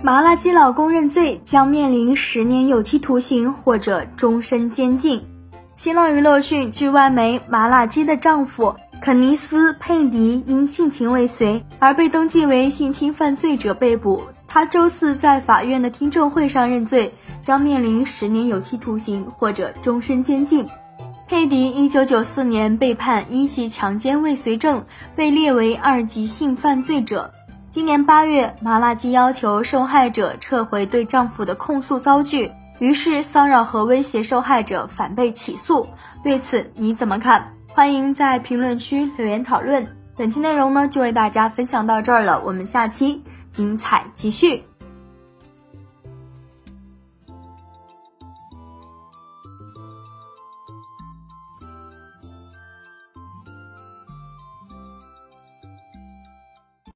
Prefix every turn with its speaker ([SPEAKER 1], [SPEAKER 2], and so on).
[SPEAKER 1] 麻辣鸡老公认罪，将面临十年有期徒刑或者终身监禁。新浪娱乐讯，据外媒，麻辣鸡的丈夫肯尼斯·佩迪因性情未遂而被登记为性侵犯罪者被捕。他周四在法院的听证会上认罪，将面临十年有期徒刑或者终身监禁。佩迪一九九四年被判一级强奸未遂证，被列为二级性犯罪者。今年八月，麻辣鸡要求受害者撤回对丈夫的控诉遭拒，于是骚扰和威胁受害者反被起诉。对此你怎么看？欢迎在评论区留言讨论。本期内容呢就为大家分享到这儿了，我们下期精彩继续。